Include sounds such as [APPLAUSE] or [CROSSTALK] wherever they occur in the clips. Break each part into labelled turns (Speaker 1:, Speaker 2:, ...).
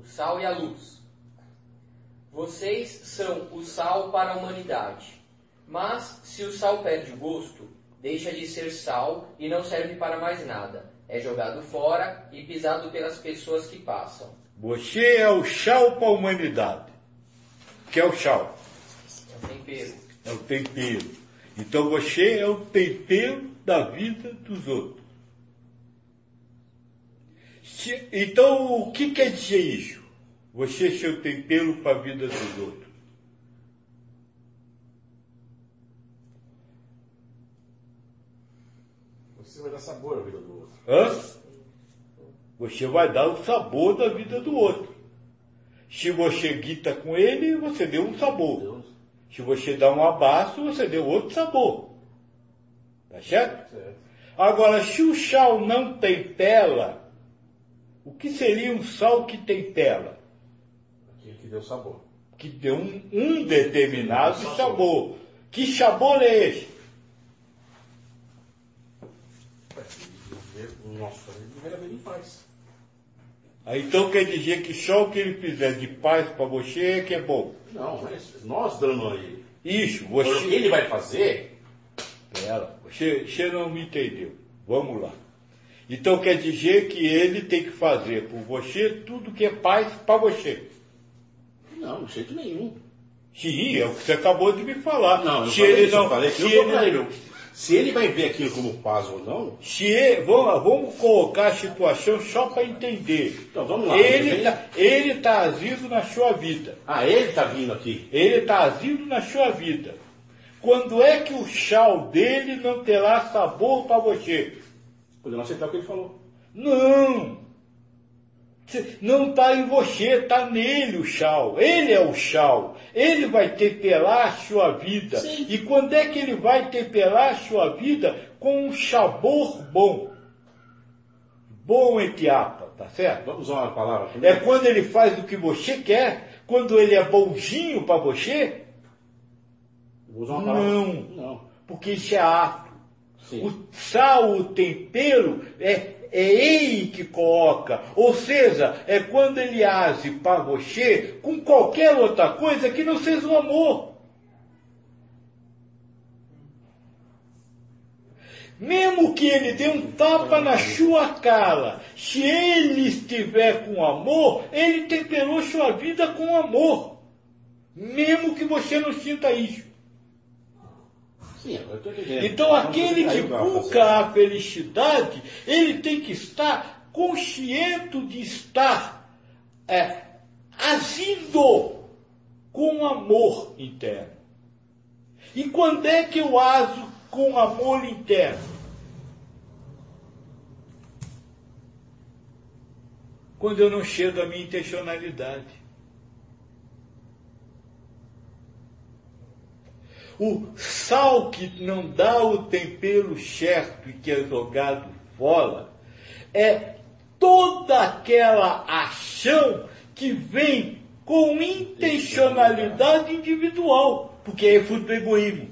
Speaker 1: o sal e a luz. Vocês são o sal para a humanidade. Mas se o sal perde o gosto, deixa de ser sal e não serve para mais nada. É jogado fora e pisado pelas pessoas que passam.
Speaker 2: Você é o chau para a humanidade. O que é o chau?
Speaker 1: É o tempero.
Speaker 2: É o tempero. Então você é o tempero da vida dos outros. Se- então o que quer dizer isso? Você ser o tempero para a vida dos outros.
Speaker 3: Você vai dar sabor à vida do outro.
Speaker 2: Hã? Você vai dar o sabor da vida do outro. Se você guita com ele, você deu um sabor. Se você dá um abraço, você deu outro sabor. Tá certo?
Speaker 3: Certo.
Speaker 2: Agora, se o sal não tempera, o que seria um sal que tempera?
Speaker 3: Aquilo que deu sabor.
Speaker 2: Que deu um, um determinado sabor. Que sabor é esse?
Speaker 3: Nossa, ele.
Speaker 2: Aí, então quer dizer que só o que ele fizer de paz para você é que é bom.
Speaker 3: Não, mas nós dando a ele.
Speaker 2: Isso,
Speaker 3: que
Speaker 2: você.
Speaker 3: ele vai fazer,
Speaker 2: Pera, você, você não me entendeu. Vamos lá. Então quer dizer que ele tem que fazer por você tudo que é paz para você.
Speaker 3: não, de jeito nenhum.
Speaker 2: Sim, é o que você acabou de me falar.
Speaker 3: Não, eu
Speaker 2: se
Speaker 3: falei
Speaker 2: ele
Speaker 3: isso,
Speaker 2: não,
Speaker 3: falei que
Speaker 2: se ele,
Speaker 3: ele. Se ele vai ver aquilo como paz ou não,
Speaker 2: se ele- vamos, vamos colocar a situação só para entender.
Speaker 3: então vamos lá.
Speaker 2: Ele está ele tá agindo na sua vida.
Speaker 3: Ah, ele tá vindo aqui.
Speaker 2: Ele está agindo na sua vida. Quando é que o chau dele não terá sabor para você?
Speaker 3: Podemos aceitar o que ele falou.
Speaker 2: Não! Não está em você, está nele o chau. Ele é o chau. Ele vai temperar a sua vida.
Speaker 3: Sim.
Speaker 2: E quando é que ele vai temperar a sua vida? Com um sabor bom. Bom etiapa, tá certo?
Speaker 3: Vamos usar uma palavra aqui.
Speaker 2: É quando ele faz o que você quer, quando ele é bonzinho para você.
Speaker 3: Vou usar uma palavra.
Speaker 2: Não,
Speaker 3: Não.
Speaker 2: porque isso é ato.
Speaker 3: Sim.
Speaker 2: O sal, o tempero, é, é ele que coloca. Ou seja, é quando ele age para você com qualquer outra coisa que não seja o amor. Mesmo que ele dê um tapa na sua cara, se ele estiver com amor, ele temperou sua vida com amor. Mesmo que você não sinta isso.
Speaker 3: Sim, agora eu tô entendendo.
Speaker 2: Então, aquele que busca a felicidade, ele tem que estar consciente de estar é, agindo com amor interno. E quando é que eu ajo com amor interno? Quando eu não chego à minha intencionalidade. O sal que não dá o tempero certo e que é jogado fora é toda aquela ação que vem com intencionalidade individual, porque é fruto do egoísmo.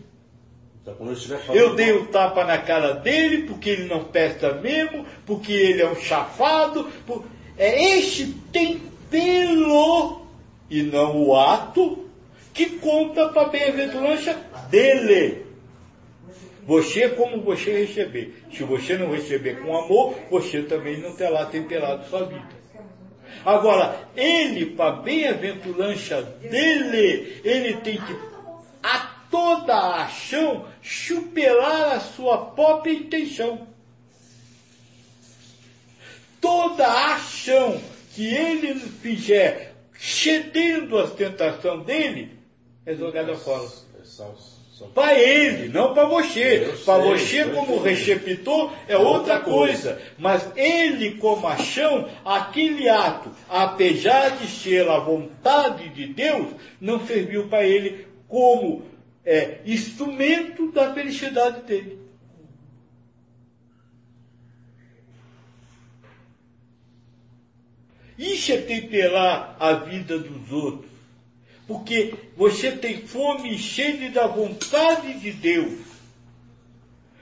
Speaker 3: Eu
Speaker 2: dei o tapa na cara dele porque ele não presta mesmo, porque ele é um chafado. por- É este tempero e não o ato que conta para a bem-aventurança dele. Você como você receber. Se você não receber com amor, você também não terá temperado sua vida. Agora, ele, para a bem-aventurança dele, ele tem que, a toda a ação, superar a sua própria intenção. Toda a ação que ele fizer, cedendo às tentações dele, é.
Speaker 3: É sal- sal-
Speaker 2: Para ele, não para você. Para você, como receptor, é
Speaker 3: Outra
Speaker 2: outra coisa. Mas ele, como ação, aquele ato, apesar de ser a vontade de Deus, não serviu para ele como é, instrumento da felicidade dele. Isso é temperar a vida dos outros. Porque você tem fome e sede da vontade de Deus.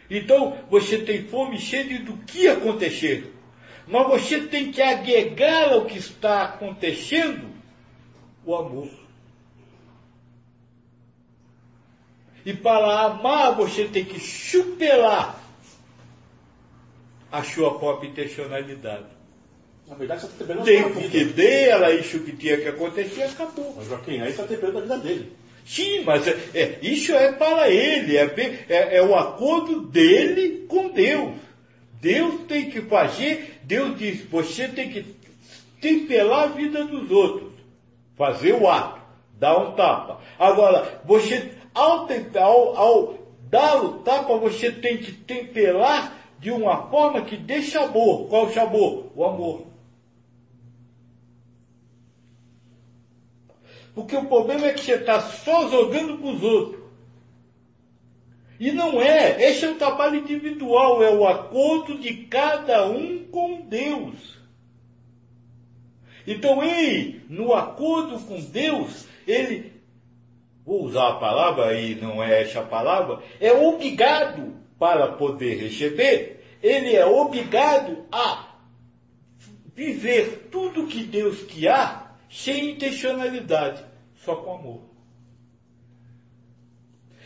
Speaker 2: Então, você tem fome e sede do que acontecer. mas você tem que agregar ao que está acontecendo o amor. E para amar, você tem que chupelar a sua própria intencionalidade.
Speaker 3: Na verdade, você está temperando a
Speaker 2: Tem porque
Speaker 3: vida.
Speaker 2: dela, isso que tinha que acontecer, acabou.
Speaker 3: Mas, Joaquim, aí está temperando a vida dele.
Speaker 2: Sim, mas é, é, isso é para ele, é, é, é o acordo dele com Deus. Deus tem que fazer, Deus diz, você tem que temperar a vida dos outros, fazer o ato, dar um tapa. Agora, você, ao, ao, ao dar o tapa, você tem que temperar de uma forma que dê sabor. Qual o sabor? O amor. Porque o problema é que você está só jogando para os outros. E não é. Esse é um trabalho individual, é o acordo de cada um com Deus. Então ele, no acordo com Deus, ele, vou usar a palavra, e não é essa palavra, é obrigado para poder receber, ele é obrigado a viver tudo que Deus quer sem intencionalidade, só com amor.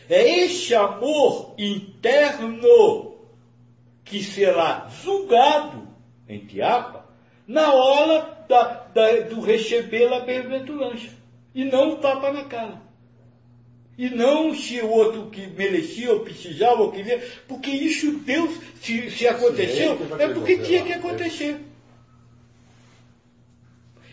Speaker 2: É este amor interno que será julgado, entre aspas, na hora da, da- do receber a bem-aventurança. E não o tapa na cara. E não se o outro que merecia ou precisava ou queria, porque isso Deus, se, se aconteceu,
Speaker 3: vai
Speaker 2: é porque tinha que acontecer.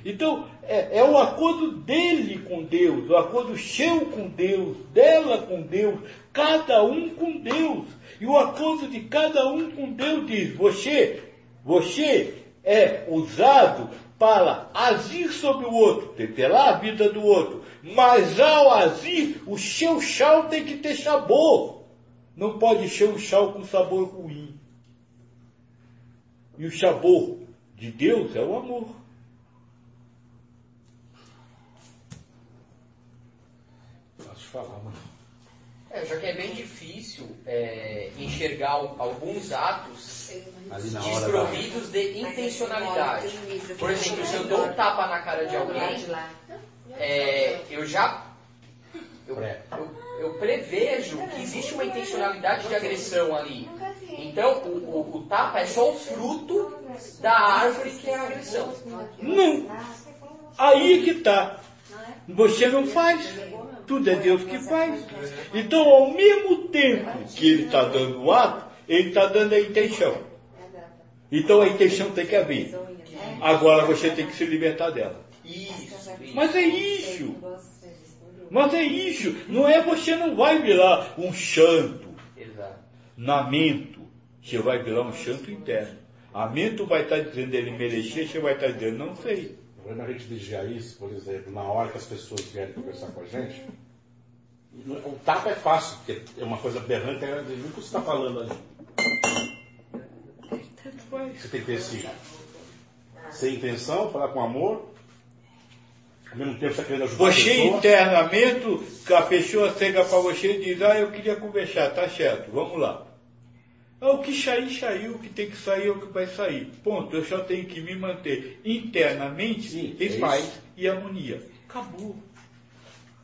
Speaker 2: Então, é, é o acordo dele com Deus, o acordo seu com Deus, dela com Deus, cada um com Deus. E o acordo de cada um com Deus diz: você, você é usado para agir sobre o outro, temperar a vida do outro. Mas ao agir, o seu chau tem que ter sabor. Não pode ser um chau com sabor ruim. E o sabor de Deus é o amor.
Speaker 3: Posso te falar, mano.
Speaker 1: É, já que é bem difícil é, enxergar al- alguns atos desprovidos de intencionalidade. Por exemplo, se eu dou um tapa na cara de alguém, é, eu já eu, eu, eu prevejo que existe uma intencionalidade de agressão ali. Então, o, o, o tapa é só o fruto da árvore que é a agressão.
Speaker 2: Não. Aí que está. Você não faz. Tudo é Deus que faz. Então, ao mesmo tempo que ele está dando o ato, ele está dando a intenção. Então a intenção tem que haver. Agora você tem que se libertar dela.
Speaker 1: Isso.
Speaker 2: Mas é isso. Mas é isso. Não é você não vai virar um santo
Speaker 1: Exato.
Speaker 2: na mente. Você vai virar um santo interno. A mente vai estar dizendo ele merecia, você vai estar dizendo não sei.
Speaker 3: Problema é a gente vigiar isso, por exemplo, na hora que as pessoas vierem conversar com a gente. O tapa é fácil, porque é uma coisa berrante, é o que você está falando ali. Você tem que ter esse. Sem intenção, falar com amor. Ao mesmo tempo você está querendo ajudar a
Speaker 2: Você
Speaker 3: pessoa.
Speaker 2: internamente, que a pessoa chega para você e diz, ah, eu queria conversar, tá certo, vamos lá. Ah, o que sair, saiu, o que tem que sair é o que vai sair. Ponto. Eu só tenho que me manter internamente
Speaker 3: Sim,
Speaker 2: em
Speaker 3: é
Speaker 2: paz
Speaker 3: isso.
Speaker 2: e harmonia. Acabou.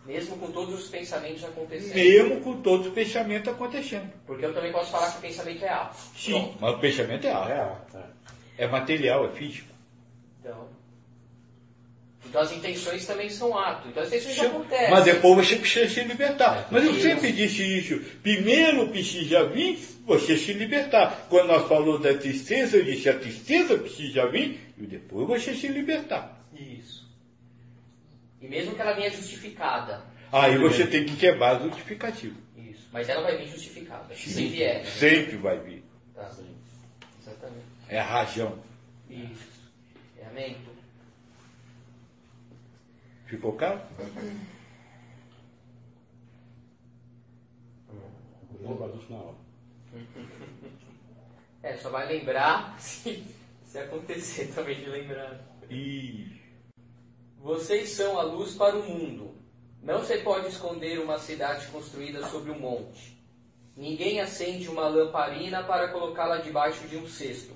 Speaker 1: Mesmo com todos os pensamentos acontecendo.
Speaker 2: Mesmo com todos os pensamentos acontecendo.
Speaker 1: Porque eu também posso falar que o pensamento é ato.
Speaker 2: Sim,
Speaker 1: Pronto.
Speaker 2: mas o pensamento é alto.
Speaker 3: É, é.
Speaker 2: É material, é físico.
Speaker 1: Então, então as intenções também são ato. Então as intenções já acontecem.
Speaker 2: Mas depois você precisa se libertar. Mas eu sempre disse isso. Primeiro precisa vir você se libertar. Quando nós falamos da tristeza, eu disse a tristeza precisa vir e depois você se libertar.
Speaker 1: Isso. E mesmo que ela venha justificada.
Speaker 2: Aí você tem que quebrar o justificativo.
Speaker 1: Isso. Mas ela vai vir justificada. Se vier. né?
Speaker 2: Sempre vai vir.
Speaker 1: Tá. Exatamente.
Speaker 2: É a razão.
Speaker 1: Isso. É amém?
Speaker 2: Ficou claro?
Speaker 3: Lembra disso na hora.
Speaker 1: É, só vai lembrar [LAUGHS] se, se acontecer também de lembrar.
Speaker 2: E
Speaker 1: Vocês são a luz para o mundo. Não se pode esconder uma cidade construída sobre um monte. Ninguém acende uma lamparina para colocá-la debaixo de um cesto.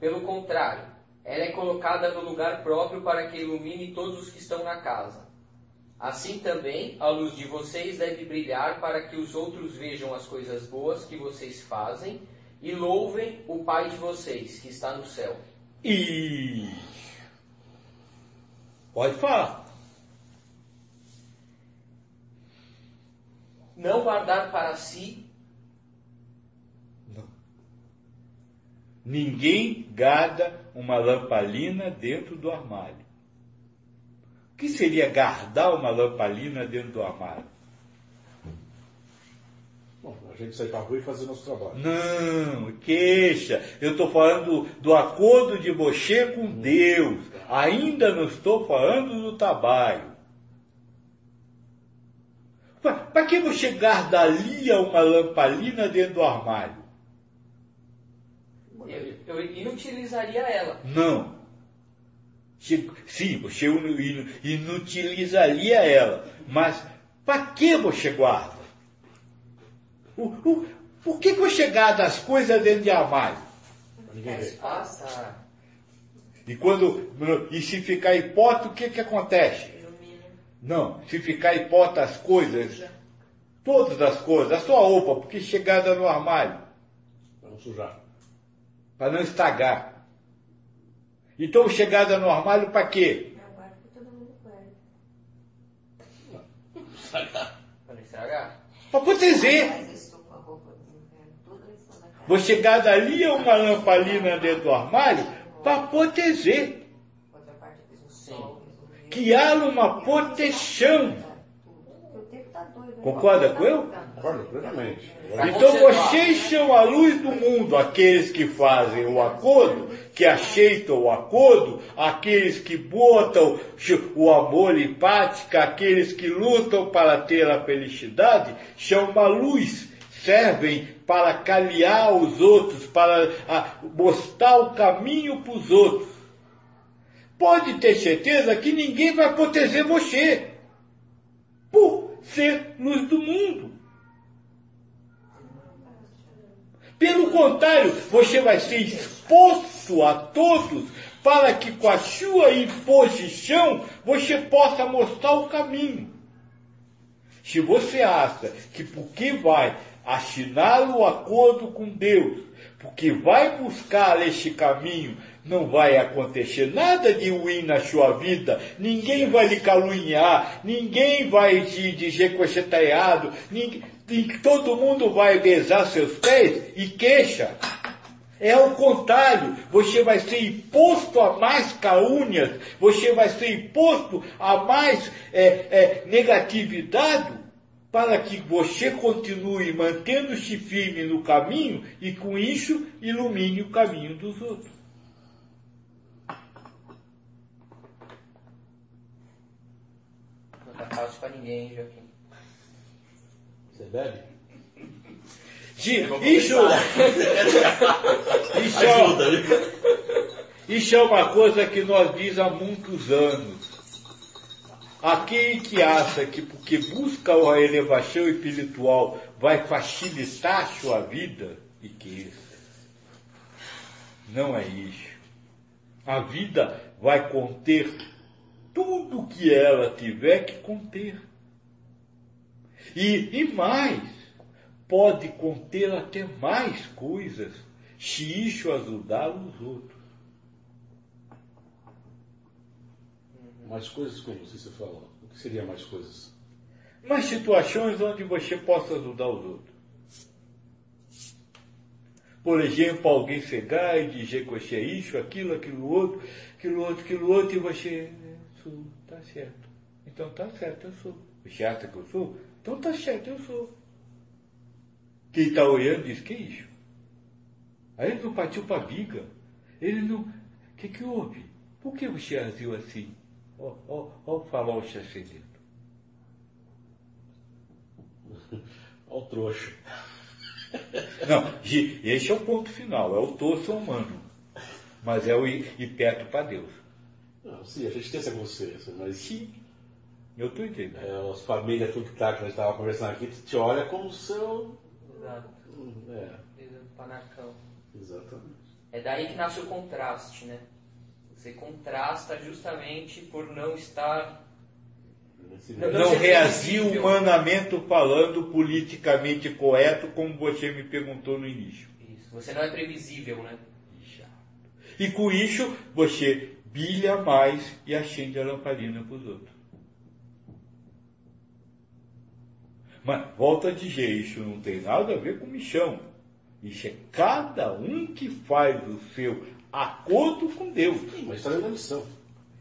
Speaker 1: Pelo contrário, Ela é colocada no lugar próprio para que ilumine todos os que estão na casa. Assim também, a luz de vocês deve brilhar para que os outros vejam as coisas boas que vocês fazem e louvem o Pai de vocês, que está no céu.
Speaker 2: E. Pode falar.
Speaker 1: Não guardar para si
Speaker 2: Ninguém guarda uma lamparina dentro do armário. O que seria guardar uma lamparina dentro do armário?
Speaker 3: Bom, a gente sair pra rua e fazer nosso trabalho.
Speaker 2: Não, queixa. Eu estou falando do acordo de você com Deus. Ainda não estou falando do trabalho. Para que você guardaria uma lamparina dentro do armário?
Speaker 1: Eu, inutilizaria ela.
Speaker 2: Não. Sim, você inu- inutilizaria ela. Mas para que você guarda? O, o, por que você guarda as coisas dentro de armário?
Speaker 1: Passa.
Speaker 2: E quando e se ficar hipótese, o que, que acontece? Não, se ficar hipótese as coisas, todas as coisas, a sua roupa, porque chegada no armário,
Speaker 3: não sujar.
Speaker 2: Para não estragar. Então chegada no armário para quê?
Speaker 4: Todo mundo guarda. [LAUGHS]
Speaker 1: Para não estragar.
Speaker 2: Para proteger. Vou chegar dali a uma lamparina dentro do armário para proteger. Que há uma proteção.
Speaker 4: Tá né?
Speaker 2: Concorda com eu?
Speaker 3: Concordo plenamente.
Speaker 2: Então vocês são a luz do mundo, aqueles que fazem o acordo, que aceitam o acordo, aqueles que botam o amor em prática, aqueles que lutam para ter a felicidade, são uma luz, servem para caliar os outros, para ah, mostrar o caminho para os outros. Pode ter certeza que ninguém vai proteger você, por ser luz do mundo. Pelo contrário, você vai ser exposto a todos para que com a sua imposição você possa mostrar o caminho. Se você acha que porque vai assinar o acordo com Deus, porque vai buscar este caminho, não vai acontecer nada de ruim na sua vida, ninguém vai lhe caluniar, ninguém vai te dizer que você está errado, ninguém, e todo mundo vai besar seus pés e queixa. É o contrário, você vai ser imposto a mais calúnias, você vai ser imposto a mais é, é, negatividade, para que você continue mantendo-se firme no caminho e com isso ilumine o caminho dos outros.
Speaker 1: Não tá fácil ninguém, Joaquim.
Speaker 3: Você bebe?
Speaker 2: Isso, isso, é-? Isso é uma coisa que nós diz há muitos anos. Aquele que acha que porque busca a elevação espiritual vai facilitar a sua vida, e que isso. Não é isso. A vida vai conter tudo que ela tiver que conter. E, e mais, pode conter até mais coisas, se isso ajudar os outros.
Speaker 3: Mais coisas como você falou. O que seria mais coisas?
Speaker 2: Mas situações onde você possa ajudar os outros. Por exemplo, alguém chegar e dizer que você é isso, aquilo, aquilo outro, aquilo outro, aquilo outro, e você, é, sou, tá certo. Então tá certo, eu sou. Você acha que eu sou? Então tá certo, eu sou. Quem está olhando diz, que isso? Aí ele não partiu para a viga. Ele não. O que, que houve? Por que você agiu assim? Ó, ó, ó o farol se acendendo.
Speaker 3: Olha o trouxa.
Speaker 2: Não, esse é o ponto final, é o torso humano. Mas é o ir, ir perto para Deus.
Speaker 3: Não, sim, a gente tem essa consciência, mas
Speaker 2: Sim, eu estou entendendo.
Speaker 3: é, as famílias, tudo que tá, que a gente estava conversando aqui, te olha como seu.
Speaker 1: Exato.
Speaker 3: É,
Speaker 1: Panacão.
Speaker 3: exatamente.
Speaker 1: É daí que nasce o contraste, né? Você contrasta justamente por não estar. Não,
Speaker 2: Não
Speaker 1: previsível.
Speaker 2: humanamente falando, politicamente correto, como você me perguntou no início.
Speaker 1: Isso. Você não é previsível, né?
Speaker 2: E com isso, você bilha mais e acende a lamparina para os outros. Mas, volto a dizer, isso não tem nada a ver com michão. Isso é cada um que faz o seu acordo com Deus.
Speaker 3: Sim, mas está dentro da missão.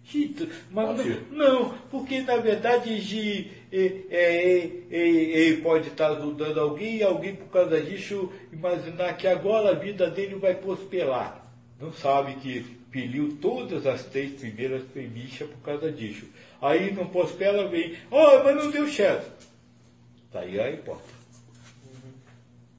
Speaker 2: Chito, Mas não, não, porque na verdade de, é, é, é, ele pode estar ajudando alguém e alguém por causa disso imaginar que agora a vida dele vai prosperar. Não sabe que pediu todas as três primeiras premissas por causa disso. Aí não prospera, vem, oh, mas não deu certo. Tá aí a hipótese.